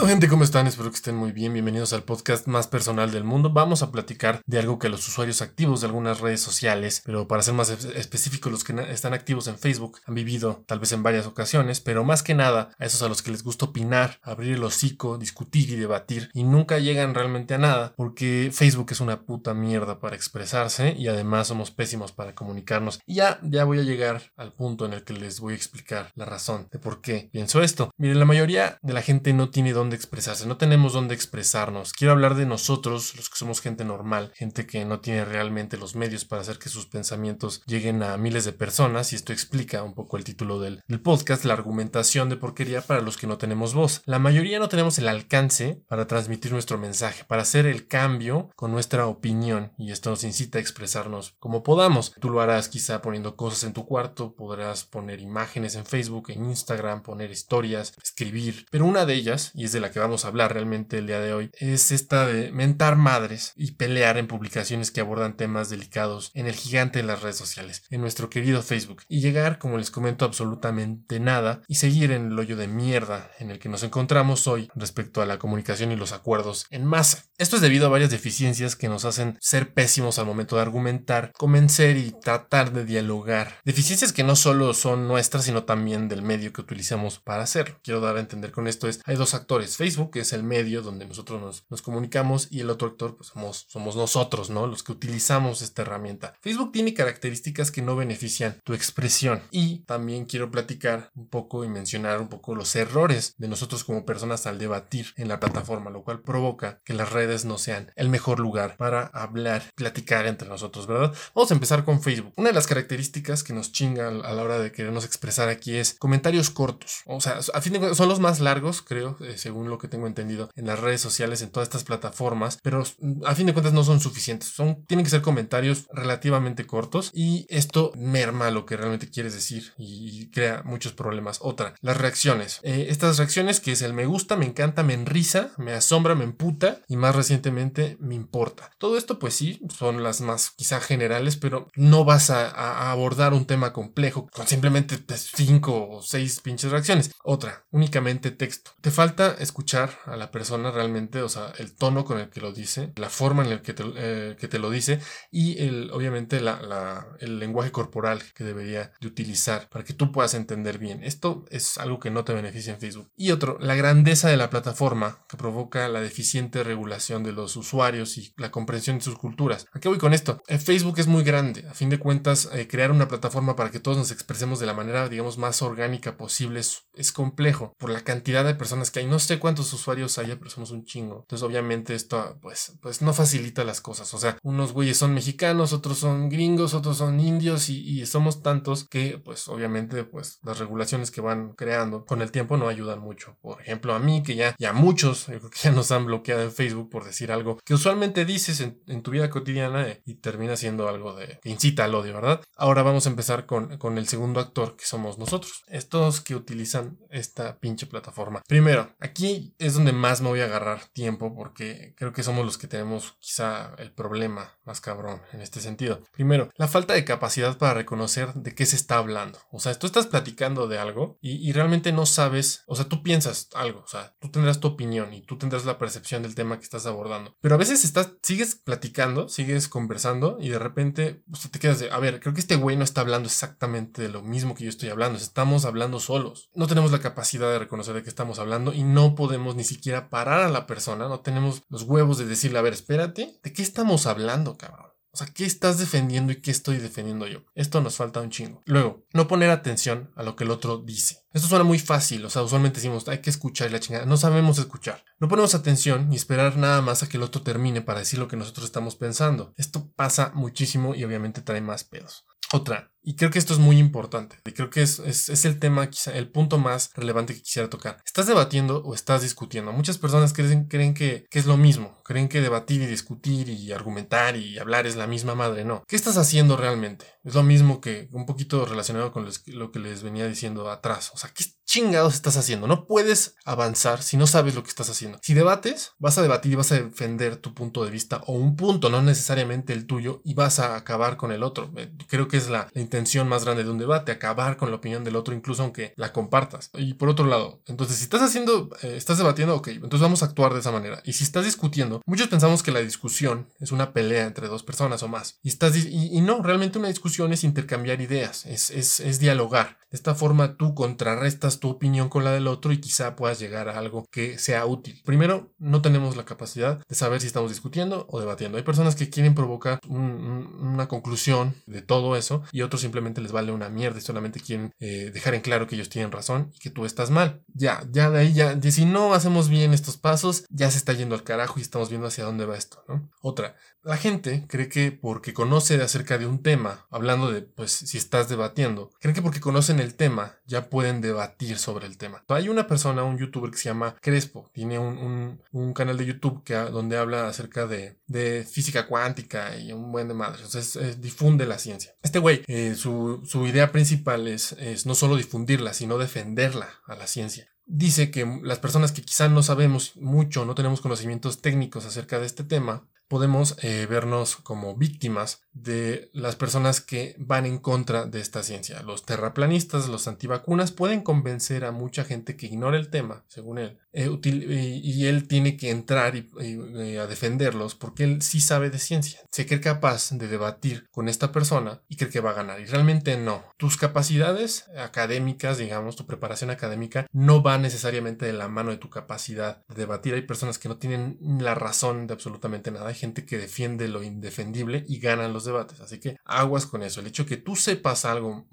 pedo gente? ¿Cómo están? Espero que estén muy bien. Bienvenidos al podcast más personal del mundo. Vamos a platicar de algo que los usuarios activos de algunas redes sociales, pero para ser más específicos, los que están activos en Facebook, han vivido tal vez en varias ocasiones, pero más que nada a esos a los que les gusta opinar, abrir el hocico, discutir y debatir y nunca llegan realmente a nada porque Facebook es una puta mierda para expresarse y además somos pésimos para comunicarnos. Ya, ya voy a llegar al punto en el que les voy a explicar la razón de por qué pienso esto. Miren, la mayoría de la gente no tiene dónde expresarse, no tenemos dónde expresarnos. Quiero hablar de nosotros, los que somos gente normal, gente que no tiene realmente los medios para hacer que sus pensamientos lleguen a miles de personas, y esto explica un poco el título del, podcast, la argumentación de porquería para los que no tenemos voz. La mayoría no tenemos el alcance para transmitir nuestro mensaje, para hacer el cambio con nuestra opinión, y esto nos incita a expresarnos como podamos. Tú lo harás quizá poniendo cosas en tu cuarto, podrás poner imágenes en Facebook, en Instagram, poner historias, escribir, pero una de ellas, y es de la que vamos a hablar realmente el día de hoy, es esta de mentar madres y pelear en publicaciones que abordan temas delicados en el gigante de las redes sociales, en nuestro querido Facebook, y llegar, como les comento, absolutamente nada y seguir en el hoyo de mierda en el que nos encontramos hoy respecto a la comunicación y los acuerdos en masa. Esto es debido a varias deficiencias que nos hacen ser pésimos al momento de argumentar, convencer y tratar de dialogar. Deficiencias que no solo son nuestras, sino también del medio que utilizamos para hacerlo. Quiero dar a entender con esto es, hay dos actores, Facebook, que es el medio donde nosotros nos, comunicamos, y el otro actor, pues somos, somos nosotros, ¿no? Los que utilizamos esta herramienta. Facebook tiene características que no benefician tu expresión. Y también quiero platicar un poco y mencionar un poco los errores de nosotros como personas al debatir en la plataforma, lo cual provoca que las redes no sean el mejor lugar para hablar, platicar entre nosotros, ¿verdad? Vamos a empezar con Facebook. Una de las características que nos chinga a la hora de querernos expresar aquí es comentarios cortos. O sea, a fin de cuentas son los más largos, creo, eh, según lo que tengo entendido, en las redes sociales, en todas estas plataformas, pero a fin de cuentas no son suficientes. Son, tienen que ser comentarios relativamente cortos y esto merma lo que realmente quieres decir y, crea muchos problemas. Otra, las reacciones. Eh, estas reacciones que es el me gusta, me encanta, me enrisa, me asombra, me emputa y más recientemente me importa. Todo esto pues sí, son las más quizá generales, pero no vas a, abordar un tema complejo con simplemente pues, cinco o seis pinches reacciones. Otra, únicamente texto. Te falta escuchar a la persona realmente, o sea, el tono con el que lo dice, la forma en la que te, eh, que te lo dice y el, obviamente la, el lenguaje corporal que debería de utilizar para que tú puedas entender bien. Esto es algo que no te beneficia en Facebook. Y otro, la grandeza de la plataforma que provoca la deficiente regulación de los usuarios y la comprensión de sus culturas. ¿A qué voy con esto? Eh, Facebook es muy grande. A fin de cuentas, eh, crear una plataforma para que todos nos expresemos de la manera, digamos, más orgánica posible es, es complejo por la cantidad de personas que hay. No sé cuántos usuarios haya, pero somos un chingo. Entonces, obviamente, esto, pues, pues no facilita las cosas. O sea, unos güeyes son mexicanos, otros son gringos, otros son indios y, somos tantos que, pues, obviamente, pues, las regulaciones que van creando con el tiempo no ayudan mucho. Por ejemplo, a mí, que ya, ya muchos, yo creo que ya nos han bloqueado en Facebook por decir algo que usualmente dices en, tu vida cotidiana eh, y termina siendo algo de que incita al odio, ¿verdad? Ahora vamos a empezar con, con el segundo actor que somos nosotros. Estos que utilizan esta pinche plataforma. Primero, aquí es donde más me voy a agarrar tiempo porque creo que somos los que tenemos quizá el problema más cabrón en este sentido. Primero, la falta de capacidad para reconocer de qué se está hablando. O sea, tú estás platicando de algo y, realmente no sabes, o sea, tú piensas algo, o sea, tú tendrás tu opinión y tú tendrás la percepción del tema que estás abordando. Pero a veces estás, sigues platicando, sigues conversando y de repente te quedas de, a ver, creo que este güey no está hablando exactamente de lo mismo que yo estoy hablando, estamos hablando solos. No tenemos la capacidad de reconocer de qué estamos hablando y no podemos ni siquiera parar a la persona, no tenemos los huevos de decirle, a ver, espérate, ¿de qué estamos hablando, cabrón? O sea, ¿qué estás defendiendo y qué estoy defendiendo yo? Esto nos falta un chingo. Luego, no poner atención a lo que el otro dice. Esto suena muy fácil, o sea, usualmente decimos, hay que escuchar la chingada. No sabemos escuchar. No ponemos atención ni esperar nada más a que el otro termine para decir lo que nosotros estamos pensando. Esto pasa muchísimo y obviamente trae más pedos. Otra, y creo que esto es muy importante, y creo que es, es, el tema, quizá el punto más relevante que quisiera tocar. ¿Estás debatiendo o estás discutiendo? Muchas personas creen, creen que, que, es lo mismo, creen que debatir y discutir y argumentar y hablar es la misma madre, no. ¿Qué estás haciendo realmente? Es lo mismo que un poquito relacionado con lo que les venía diciendo atrás. O sea, ¿qué chingados estás haciendo? No puedes avanzar si no sabes lo que estás haciendo. Si debates, vas a debatir y vas a defender tu punto de vista o un punto, no necesariamente el tuyo, y vas a acabar con el otro. Eh, creo que es la, intención más grande de un debate, acabar con la opinión del otro, incluso aunque la compartas. Y por otro lado, entonces si estás haciendo, eh, estás debatiendo, ok, entonces vamos a actuar de esa manera. Y si estás discutiendo, muchos pensamos que la discusión es una pelea entre dos personas o más. Y, estás, y, no, realmente una discusión es intercambiar ideas, es, es, es dialogar. De esta forma tú contrarrestas tu opinión con la del otro y quizá puedas llegar a algo que sea útil. Primero, no tenemos la capacidad de saber si estamos discutiendo o debatiendo. Hay personas que quieren provocar una conclusión de todo eso y otros simplemente les vale una mierda y solamente quieren eh, dejar en claro que ellos tienen razón y que tú estás mal. Ya, ya de ahí, ya, si no hacemos bien estos pasos, ya se está yendo al carajo y estamos viendo hacia dónde va esto, ¿no? Otra, la gente cree que porque conoce acerca de un tema, hablando de, pues, si estás debatiendo, cree que porque conocen el tema ya pueden debatir sobre el tema. Hay una persona, un youtuber que se llama Crespo, tiene un, canal de YouTube que, donde habla acerca de, física cuántica y un buen de madres, entonces difunde la ciencia. Este güey, eh, su, idea principal es, es no solo difundirla, sino defenderla a la ciencia dice que las personas que quizá no sabemos mucho, no tenemos conocimientos técnicos acerca de este tema, podemos eh, vernos como víctimas de las personas que van en contra de esta ciencia. Los terraplanistas, los antivacunas pueden convencer a mucha gente que ignora el tema, según él, eh, y, él tiene que entrar y, a defenderlos porque él sí sabe de ciencia. Se cree capaz de debatir con esta persona y cree que va a ganar. Y realmente no. Tus capacidades académicas, digamos, tu preparación académica, no va necesariamente de la mano de tu capacidad de debatir. Hay personas que no tienen la razón de absolutamente nada. Gente que defiende lo indefendible y ganan los debates. Así que aguas con eso. El hecho que tú sepas algo.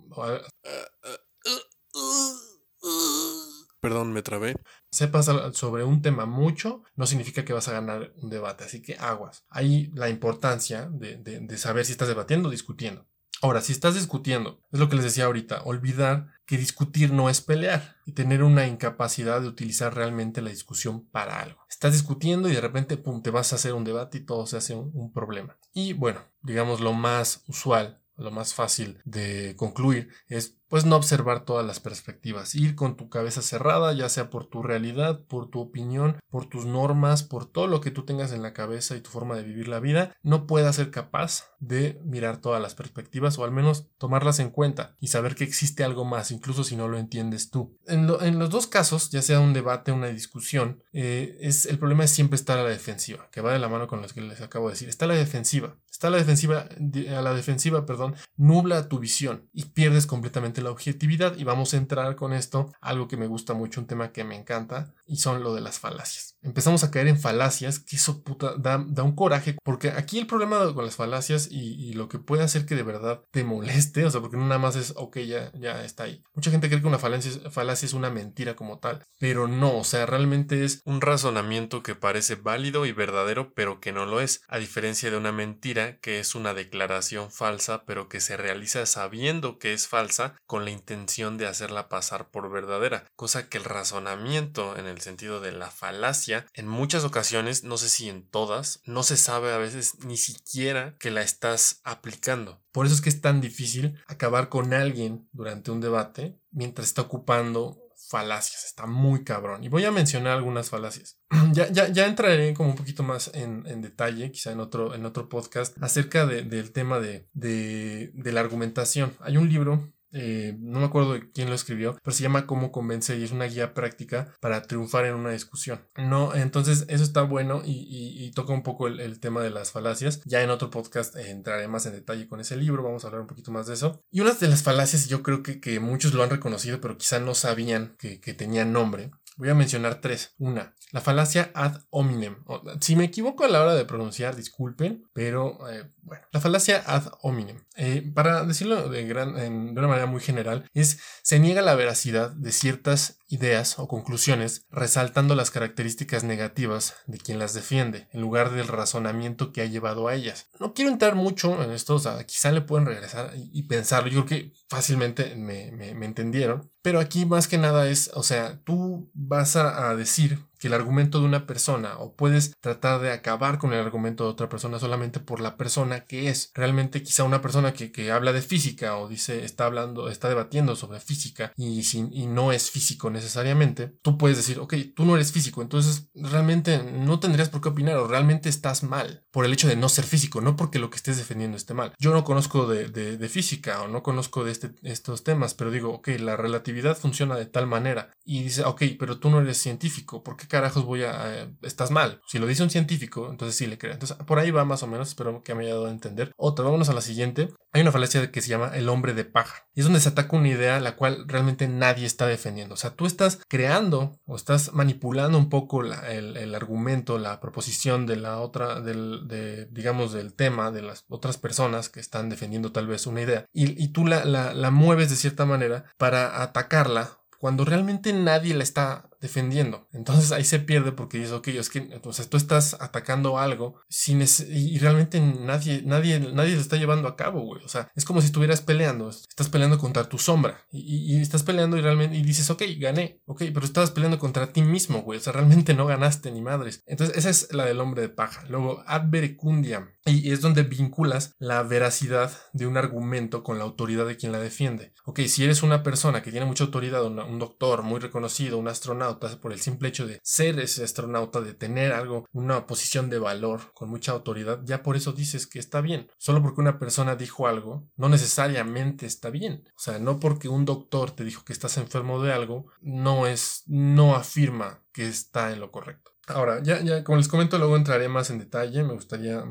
Perdón, me trabé. Sepas sobre un tema mucho, no significa que vas a ganar un debate. Así que aguas. Ahí la importancia de, de saber si estás debatiendo o discutiendo. Ahora, si estás discutiendo, es lo que les decía ahorita, olvidar que discutir no es pelear y tener una incapacidad de utilizar realmente la discusión para algo. Estás discutiendo y de repente, pum, te vas a hacer un debate y todo se hace un, problema. Y bueno, digamos lo más usual, lo más fácil de concluir es pues no observar todas las perspectivas, ir con tu cabeza cerrada, ya sea por tu realidad, por tu opinión, por tus normas, por todo lo que tú tengas en la cabeza y tu forma de vivir la vida, no puedas ser capaz de mirar todas las perspectivas o al menos tomarlas en cuenta y saber que existe algo más, incluso si no lo entiendes tú. En, los dos casos, ya sea un debate, una discusión, eh, es, el problema es siempre estar a la defensiva, que va de la mano con lo que les acabo de decir. Está a la defensiva, está a la defensiva, a la defensiva, perdón, nubla tu visión y pierdes completamente la objetividad y vamos a entrar con esto algo que me gusta mucho, un tema que me encanta y son lo de las falacias. Empezamos a caer en falacias que eso puta da, un coraje porque aquí el problema con las falacias y, lo que puede hacer que de verdad te moleste, o sea, porque no nada más es, ok, ya, ya está ahí. Mucha gente cree que una falacia, falacia es una mentira como tal, pero no, o sea, realmente es un razonamiento que parece válido y verdadero, pero que no lo es, a diferencia de una mentira que es una declaración falsa, pero que se realiza sabiendo que es falsa con la intención de hacerla pasar por verdadera, cosa que el razonamiento en el sentido de la falacia en muchas ocasiones, no sé si en todas, no se sabe a veces ni siquiera que la estás aplicando. Por eso es que es tan difícil acabar con alguien durante un debate mientras está ocupando falacias. Está muy cabrón. Y voy a mencionar algunas falacias. ya, ya, ya entraré como un poquito más en, detalle, quizá en otro, en otro podcast, acerca del tema de, de, de la argumentación. Hay un libro eh, no me acuerdo de quién lo escribió, pero se llama Cómo convence y es una guía práctica para triunfar en una discusión. No, entonces eso está bueno y, toca un poco el, tema de las falacias. Ya en otro podcast entraré más en detalle con ese libro, vamos a hablar un poquito más de eso. Y una de las falacias, yo creo que, que muchos lo han reconocido, pero quizá no sabían que, que tenían nombre, Voy a mencionar tres. Una, la falacia ad hominem. Si me equivoco a la hora de pronunciar, disculpen, pero eh, bueno, la falacia ad hominem. Eh, para decirlo de, gran, de una manera muy general, es se niega la veracidad de ciertas ideas o conclusiones resaltando las características negativas de quien las defiende, en lugar del razonamiento que ha llevado a ellas. No quiero entrar mucho en esto, o sea, quizá le pueden regresar y, pensarlo, yo creo que fácilmente me, me, entendieron, pero aquí más que nada es, o sea, tú vas a, decir que el argumento de una persona o puedes tratar de acabar con el argumento de otra persona solamente por la persona que es. Realmente quizá una persona que, que habla de física o dice está hablando, está debatiendo sobre física y, y no es físico necesariamente, tú puedes decir, ok, tú no eres físico, entonces realmente no tendrías por qué opinar o realmente estás mal por el hecho de no ser físico, no porque lo que estés defendiendo esté mal. Yo no conozco de, de, física o no conozco de este, estos temas, pero digo, ok, la relatividad funciona de tal manera y dice, ok, pero tú no eres científico, ¿por carajos voy a... Eh, estás mal? Si lo dice un científico, entonces sí le creo. Entonces, por ahí va más o menos, espero que me haya dado a entender. Otra, vámonos a la siguiente. Hay una falacia que se llama el hombre de paja. Y es donde se ataca una idea la cual realmente nadie está defendiendo. O sea, tú estás creando o estás manipulando un poco el, argumento, la proposición de la otra, del, de, digamos, del tema de las otras personas que están defendiendo tal vez una idea. Y, y tú la, la, la mueves de cierta manera para atacarla cuando realmente nadie la está defendiendo. Entonces ahí se pierde porque dices, ok, es que entonces tú estás atacando algo sin y realmente nadie, nadie, nadie lo está llevando a cabo, güey. O sea, es como si estuvieras peleando, estás peleando contra tu sombra y, estás peleando y realmente y dices, ok, gané, ok, pero estabas peleando contra ti mismo, güey. O sea, realmente no ganaste ni madres. Entonces esa es la del hombre de paja. Luego, ad verecundiam. Y es donde vinculas la veracidad de un argumento con la autoridad de quien la defiende. Ok, si eres una persona que tiene mucha autoridad, un doctor muy reconocido, un astronauta, por el simple hecho de ser ese astronauta, de tener algo, una posición de valor con mucha autoridad, ya por eso dices que está bien. Solo porque una persona dijo algo, no necesariamente está bien. O sea, no porque un doctor te dijo que estás enfermo de algo, no es, no afirma que está en lo correcto. Ahora, ya, ya, como les comento, luego entraré más en detalle. Me gustaría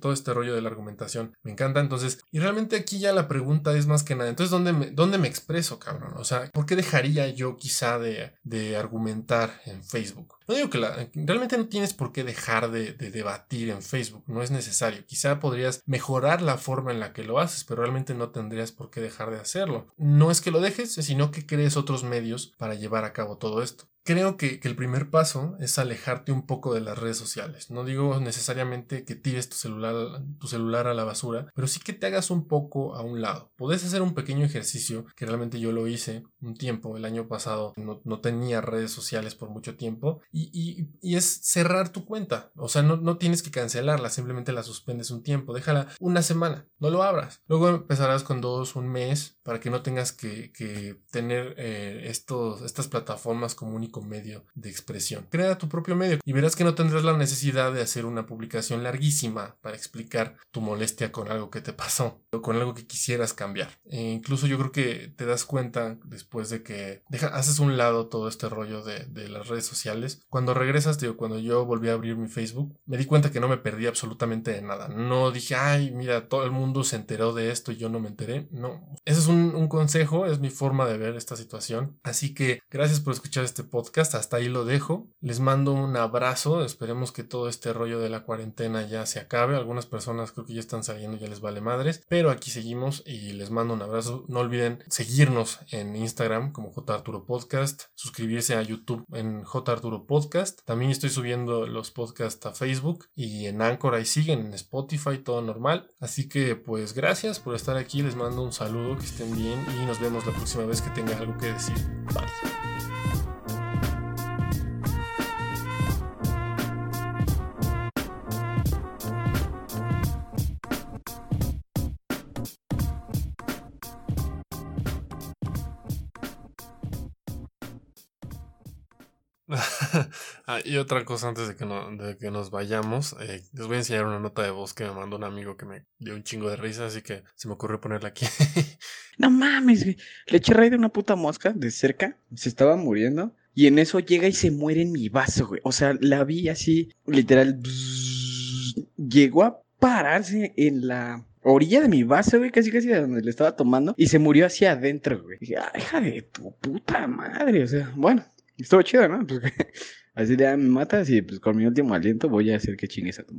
todo este rollo de la argumentación. Me encanta. Entonces, y realmente aquí ya la pregunta es más que nada. Entonces, ¿dónde me, dónde me expreso, cabrón? O sea, ¿por qué dejaría yo quizá de, de argumentar en Facebook? No digo que realmente no tienes por qué dejar de, de, debatir en Facebook, no es necesario. Quizá podrías mejorar la forma en la que lo haces, pero realmente no tendrías por qué dejar de hacerlo. No es que lo dejes, sino que crees otros medios para llevar a cabo todo esto. Creo que, que, el primer paso es alejarte un poco de las redes sociales. No digo necesariamente que tires tu celular, tu celular a la basura, pero sí que te hagas un poco a un lado. Puedes hacer un pequeño ejercicio, que realmente yo lo hice un tiempo, el año pasado no, no tenía redes sociales por mucho tiempo, y, y, es cerrar tu cuenta. O sea, no, no tienes que cancelarla, simplemente la suspendes un tiempo, déjala una semana, no lo abras. Luego empezarás con dos, un mes, para que no tengas que, que tener eh, estos, estas plataformas como medio de expresión. Crea tu propio medio y verás que no tendrás la necesidad de hacer una publicación larguísima para explicar tu molestia con algo que te pasó o con algo que quisieras cambiar. E incluso yo creo que te das cuenta después de que deja, haces un lado todo este rollo de, de las redes sociales. Cuando regresas, digo, cuando yo volví a abrir mi Facebook, me di cuenta que no me perdí absolutamente de nada. No dije, ay, mira, todo el mundo se enteró de esto y yo no me enteré. No, ese es un, un consejo, es mi forma de ver esta situación. Así que gracias por escuchar este podcast. Hasta ahí lo dejo. Les mando un abrazo. Esperemos que todo este rollo de la cuarentena ya se acabe. Algunas personas creo que ya están saliendo, ya les vale madres. Pero aquí seguimos y les mando un abrazo. No olviden seguirnos en Instagram como J Arturo Podcast. Suscribirse a YouTube en J Arturo Podcast. También estoy subiendo los podcasts a Facebook y en Anchor ahí siguen, en Spotify, todo normal. Así que pues gracias por estar aquí. Les mando un saludo, que bien y nos vemos la próxima vez que tenga algo que decir. Bye. Y otra cosa antes de que, no, de que nos vayamos, eh, les voy a enseñar una nota de voz que me mandó un amigo que me dio un chingo de risa, así que se me ocurrió ponerla aquí. no mames, Le eché raíz de una puta mosca de cerca, se estaba muriendo, y en eso llega y se muere en mi vaso, güey. O sea, la vi así, literal, llegó a pararse en la orilla de mi vaso, güey, casi casi de donde le estaba tomando, y se murió hacia adentro, güey. dije, ay, hija de tu puta madre, o sea, bueno, estuvo chido, ¿no? Pues, así de me matas y pues con mi último aliento voy a hacer que chingues a tu